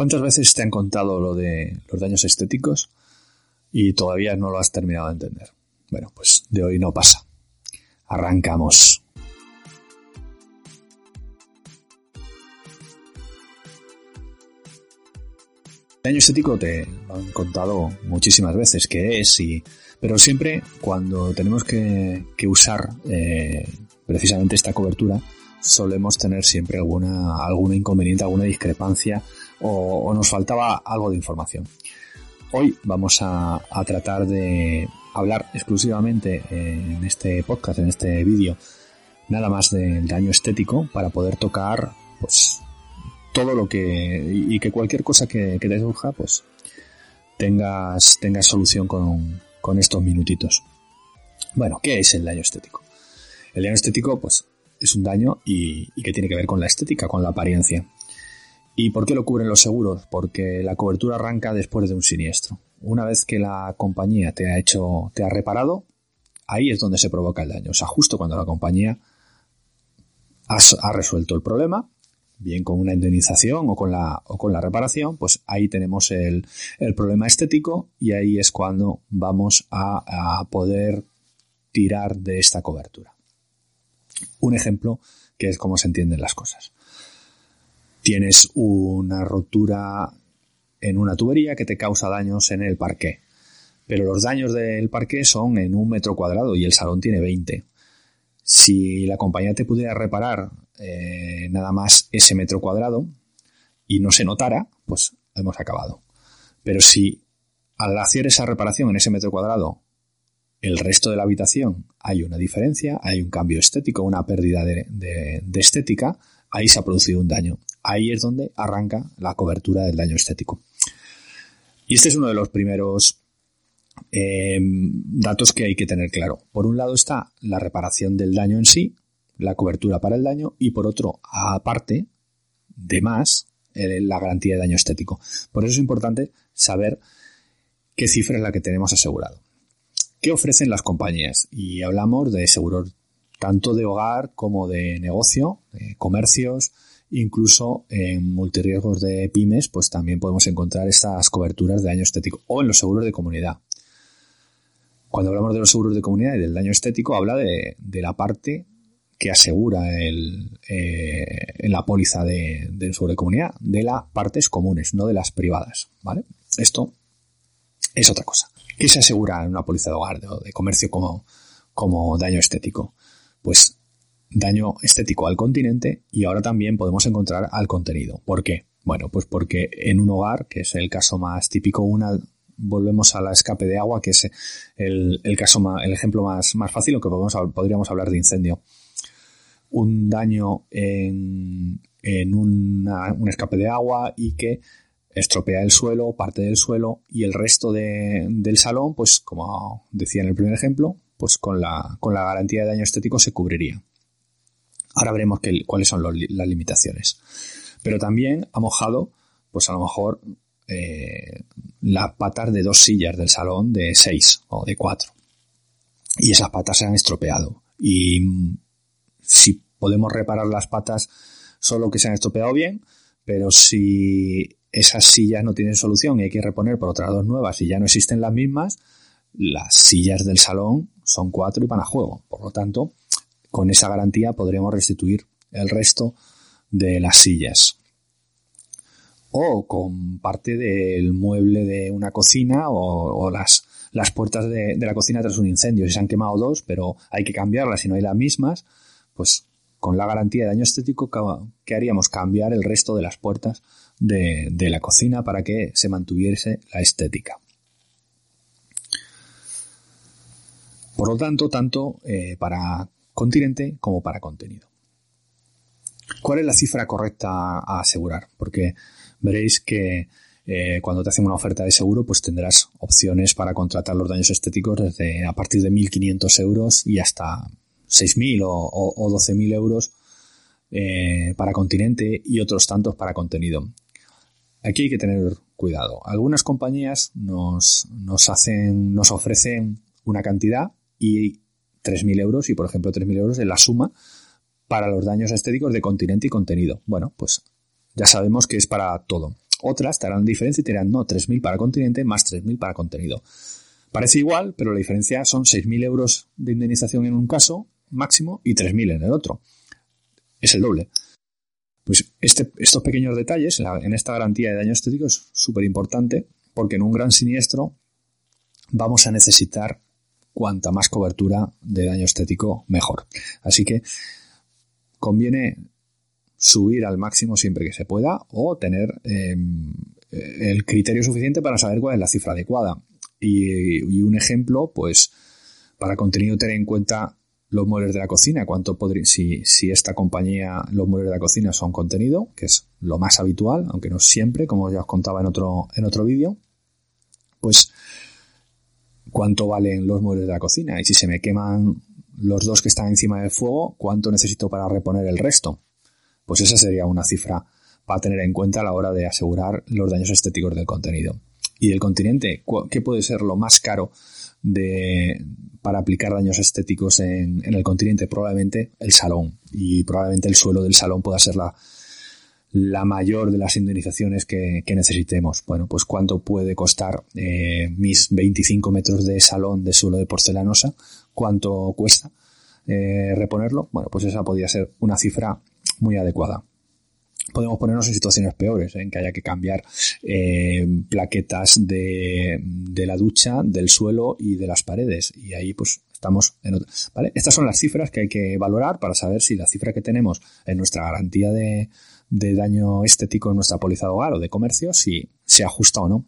¿Cuántas veces te han contado lo de los daños estéticos y todavía no lo has terminado de entender? Bueno, pues de hoy no pasa. Arrancamos. El daño estético te lo han contado muchísimas veces qué es, y, pero siempre cuando tenemos que, usar eh, precisamente esta cobertura, solemos tener siempre alguna, alguna inconveniente, alguna discrepancia o, nos faltaba algo de información. Hoy vamos a, tratar de hablar exclusivamente en este podcast, en este vídeo, nada más del daño estético para poder tocar pues todo lo que y que cualquier cosa que, te surja pues tengas, tengas solución con, con estos minutitos. Bueno, ¿qué es el daño estético? El daño estético pues es un daño y, que tiene que ver con la estética, con la apariencia. ¿Y por qué lo cubren los seguros? Porque la cobertura arranca después de un siniestro. Una vez que la compañía te ha hecho, te ha reparado, ahí es donde se provoca el daño. O sea, justo cuando la compañía ha, resuelto el problema, bien con una indemnización o con la, o con la reparación, pues ahí tenemos el, problema estético y ahí es cuando vamos a poder tirar de esta cobertura. Un ejemplo que es cómo se entienden las cosas. Tienes una rotura en una tubería que te causa daños en el parqué, pero los daños del parqué son en un metro cuadrado y el salón tiene 20. Si la compañía te pudiera reparar eh, nada más ese metro cuadrado y no se notara, pues hemos acabado. Pero si al hacer esa reparación en ese metro cuadrado el resto de la habitación hay una diferencia, hay un cambio estético, una pérdida de, estética, ahí se ha producido un daño. Ahí es donde arranca la cobertura del daño estético. Y este es uno de los primeros eh, datos que hay que tener claro. Por un lado está la reparación del daño en sí, la cobertura para el daño, y por otro, aparte de más, la garantía de daño estético. Por eso es importante saber qué cifra es la que tenemos asegurado. ¿Qué ofrecen las compañías? Y hablamos de seguros tanto de hogar como de negocio, de comercios, incluso en multirriesgos de pymes, pues también podemos encontrar estas coberturas de daño estético o en los seguros de comunidad. Cuando hablamos de los seguros de comunidad y del daño estético, habla de, la parte que asegura el, eh, en la póliza de, del seguro de comunidad, de las partes comunes, no de las privadas, ¿vale? Esto es otra cosa. ¿Qué se asegura en una póliza de hogar o de comercio como, como daño estético? Pues daño estético al continente y ahora también podemos encontrar al contenido. ¿Por qué? Bueno, pues porque en un hogar, que es el caso más típico, una, volvemos a la escape de agua, que es el, caso el ejemplo más, más fácil, o que podemos, podríamos hablar de incendio. Un daño en, en un escape de agua y que estropea el suelo, parte del suelo y el resto del salón, pues como decía en el primer ejemplo, pues con la, con la garantía de daño estético se cubriría. Ahora veremos cuáles son las limitaciones. Pero también ha mojado, pues a lo mejor, eh, las patas de dos sillas del salón de seis o de cuatro. Y esas patas se han estropeado. Y si podemos reparar las patas solo que se han estropeado bien, pero si esas sillas no tienen solución y hay que reponer por otras dos nuevas y ya no existen las mismas, las sillas del salón son cuatro y van a juego. Por lo tanto, con esa garantía podríamos restituir el resto de las sillas. O con parte del mueble de una cocina o, las, las puertas de, de, la cocina tras un incendio. Si se han quemado dos, pero hay que cambiarlas y no hay las mismas, pues con la garantía de daño estético, ¿qué haríamos? Cambiar el resto de las puertas de, la cocina para que se mantuviese la estética. Por lo tanto, tanto eh, para continente como para contenido. ¿Cuál es la cifra correcta a asegurar? Porque veréis que eh, cuando te hacen una oferta de seguro, pues tendrás opciones para contratar los daños estéticos desde a partir de 1.500 euros y hasta 6.000 o, o, 12.000 euros eh, para continente y otros tantos para contenido. Aquí hay que tener cuidado. Algunas compañías nos, nos hacen, nos ofrecen una cantidad y 3.000 euros y, por ejemplo, 3.000 euros es la suma para los daños estéticos de continente y contenido. Bueno, pues ya sabemos que es para todo. Otras te harán diferencia y te dirán, no, 3.000 para continente más 3.000 para contenido. Parece igual, pero la diferencia son 6.000 euros de indemnización en un caso máximo y 3.000 en el otro. Es el doble. Pues este, estos pequeños detalles en esta garantía de daño estético es súper importante porque en un gran siniestro vamos a necesitar cuanta más cobertura de daño estético mejor. Así que conviene subir al máximo siempre que se pueda o tener em, el criterio suficiente para saber cuál es la cifra adecuada. Y, un ejemplo, pues para contenido tener en cuenta los muebles de la cocina, cuánto podría, si, si esta compañía, los muebles de la cocina son contenido, que es lo más habitual, aunque no siempre, como ya os contaba en otro, en otro vídeo, pues cuánto valen los muebles de la cocina y si se me queman los dos que están encima del fuego, cuánto necesito para reponer el resto. Pues esa sería una cifra para tener en cuenta a la hora de asegurar los daños estéticos del contenido. Y del continente, ¿qué puede ser lo más caro de, para aplicar daños estéticos en, en el continente? Probablemente el salón. Y probablemente el suelo del salón pueda ser la, la mayor de las indemnizaciones que, necesitemos. Bueno, pues cuánto puede costar eh, mis 25 metros de salón de suelo de porcelanosa, cuánto cuesta eh, reponerlo. Bueno, pues esa podría ser una cifra muy adecuada. Podemos ponernos en situaciones peores, en que haya que cambiar eh, plaquetas de, de, la ducha, del suelo y de las paredes. Y ahí pues estamos en otra. ¿vale? Estas son las cifras que hay que valorar para saber si la cifra que tenemos en nuestra garantía de, de daño estético en nuestra póliza de hogar o de comercio, si se ajusta o no.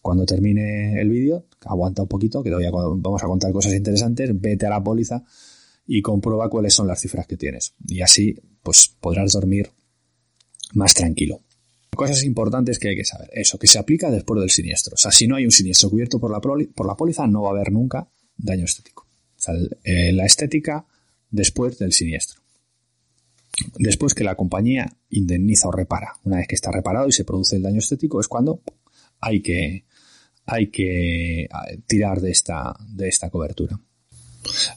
Cuando termine el vídeo, aguanta un poquito, que todavía vamos a contar cosas interesantes, vete a la póliza y comprueba cuáles son las cifras que tienes. Y así, pues podrás dormir más tranquilo. Cosas importantes que hay que saber. Eso, que se aplica después del siniestro. O sea, si no hay un siniestro cubierto por la, por la póliza, no va a haber nunca daño estético. O sea, eh, la estética después del siniestro después que la compañía indemniza o repara. Una vez que está reparado y se produce el daño estético es cuando hay que, hay que tirar de esta, de esta cobertura.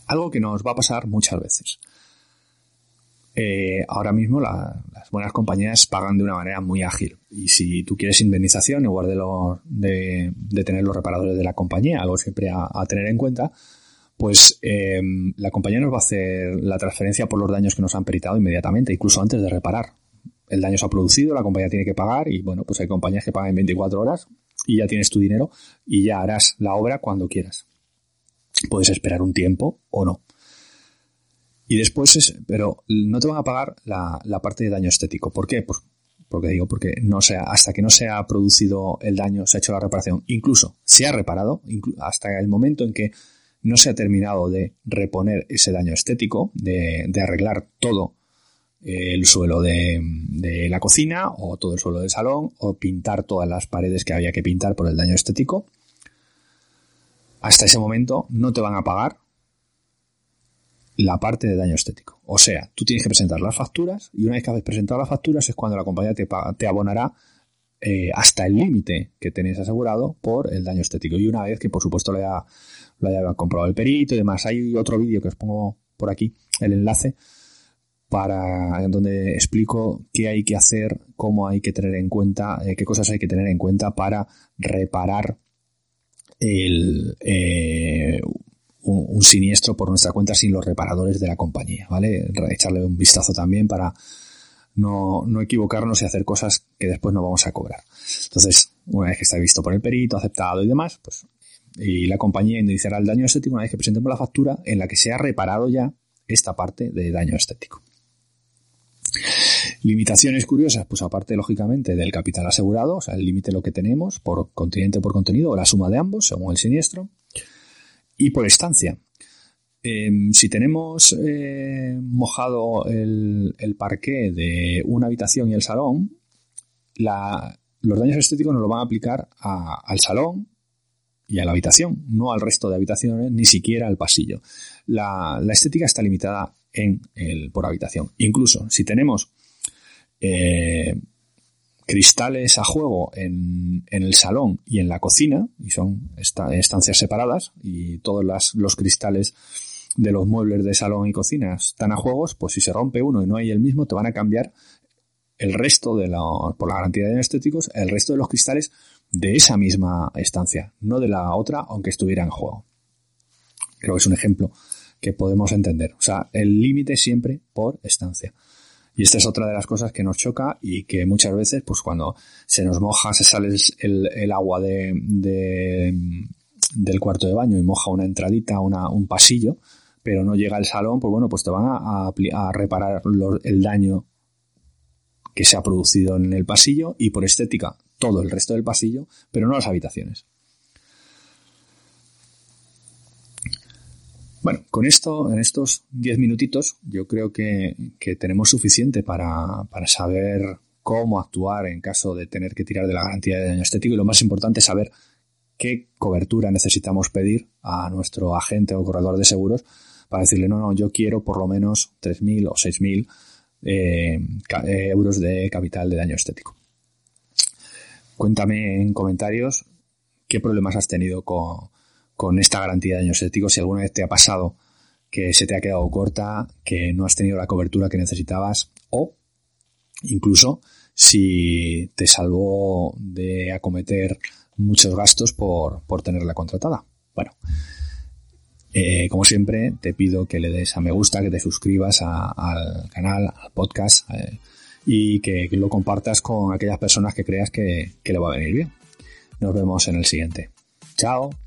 Algo que nos va a pasar muchas veces. Eh, ahora mismo las buenas compañías pagan de una manera muy ágil. Y si tú quieres indemnización, en lugar de, de, tener los reparadores de la compañía, algo siempre a tener en cuenta, pues eh, la compañía nos va a hacer la transferencia por los daños que nos han peritado inmediatamente, incluso antes de reparar. El daño se ha producido, la compañía tiene que pagar y bueno, pues hay compañías que pagan en 24 horas y ya tienes tu dinero y ya harás la obra cuando quieras. Puedes esperar un tiempo o no. Y después es, pero no te van a pagar la, la parte de daño estético. ¿Por qué? Pues porque digo, porque no hasta que no se ha producido el daño, se ha hecho la reparación, incluso se ha reparado, hasta el momento en que no se ha terminado de reponer ese daño estético, de, arreglar todo el suelo de, la cocina o todo el suelo del salón o pintar todas las paredes que había que pintar por el daño estético. Hasta ese momento no te van a pagar la parte de daño estético. O sea, tú tienes que presentar las facturas y una vez que has presentado las facturas es cuando la compañía te, te abonará eh, hasta el límite que tenéis asegurado por el daño estético. Y una vez que por supuesto lo haya comprobado el perito y demás. Hay otro vídeo que os pongo por aquí, el enlace, para donde explico qué hay que hacer, cómo hay que tener en cuenta, eh, qué cosas hay que tener en cuenta para reparar el, eh, un, siniestro por nuestra cuenta sin los reparadores de la compañía, ¿vale? Echarle un vistazo también para no, no equivocarnos y hacer cosas que después no vamos a cobrar. Entonces, una vez que está visto por el perito, aceptado y demás, pues y la compañía indemnizará el daño estético una vez que presentemos la factura en la que se ha reparado ya esta parte de daño estético. Limitaciones curiosas, pues aparte lógicamente del capital asegurado, o sea, el límite lo que tenemos por continente por contenido o la suma de ambos según el siniestro y por estancia. Em, si tenemos eh, mojado el, el, parqué de una habitación y el salón, los daños estéticos nos lo van a aplicar al salón, y a la habitación, no al resto de habitaciones, ni siquiera al pasillo. La, estética está limitada en el, por habitación. Incluso si tenemos eh, cristales a juego en, el salón y en la cocina, y son estancias separadas, y todos los cristales de los muebles de salón y cocina están a juegos, pues si se rompe uno y no hay el mismo, te van a cambiar el resto de la, por la garantía de daños estéticos, el resto de los cristales de esa misma estancia, no de la otra, aunque estuviera en juego. Creo que es un ejemplo que podemos entender. O sea, el límite siempre por estancia. Y esta es otra de las cosas que nos choca y que muchas veces, pues cuando se nos moja, se sale el, agua de, del cuarto de baño y moja una entradita, una, un pasillo, pero no llega al salón, pues bueno, pues te van a, a, reparar el daño que se ha producido en el pasillo y por estética todo el resto del pasillo, pero no las habitaciones. Bueno, con esto, en estos 10 minutitos, yo creo que, tenemos suficiente para, para, saber cómo actuar en caso de tener que tirar de la garantía de daño estético y lo más importante es saber qué cobertura necesitamos pedir a nuestro agente o corredor de seguros para decirle, no, no, yo quiero por lo menos 3.000 o 6.000 eh, eh, euros de capital de daño estético. Cuéntame en comentarios qué problemas has tenido con, con esta garantía de daños estéticos, si alguna vez te ha pasado que se te ha quedado corta, que no has tenido la cobertura que necesitabas o incluso si te salvó de acometer muchos gastos por, por tenerla contratada. Bueno, eh, como siempre, te pido que le des a me gusta, que te suscribas al canal, al podcast eh, y que, lo compartas con aquellas personas que creas que, que le va a venir bien. Nos vemos en el siguiente. Chao.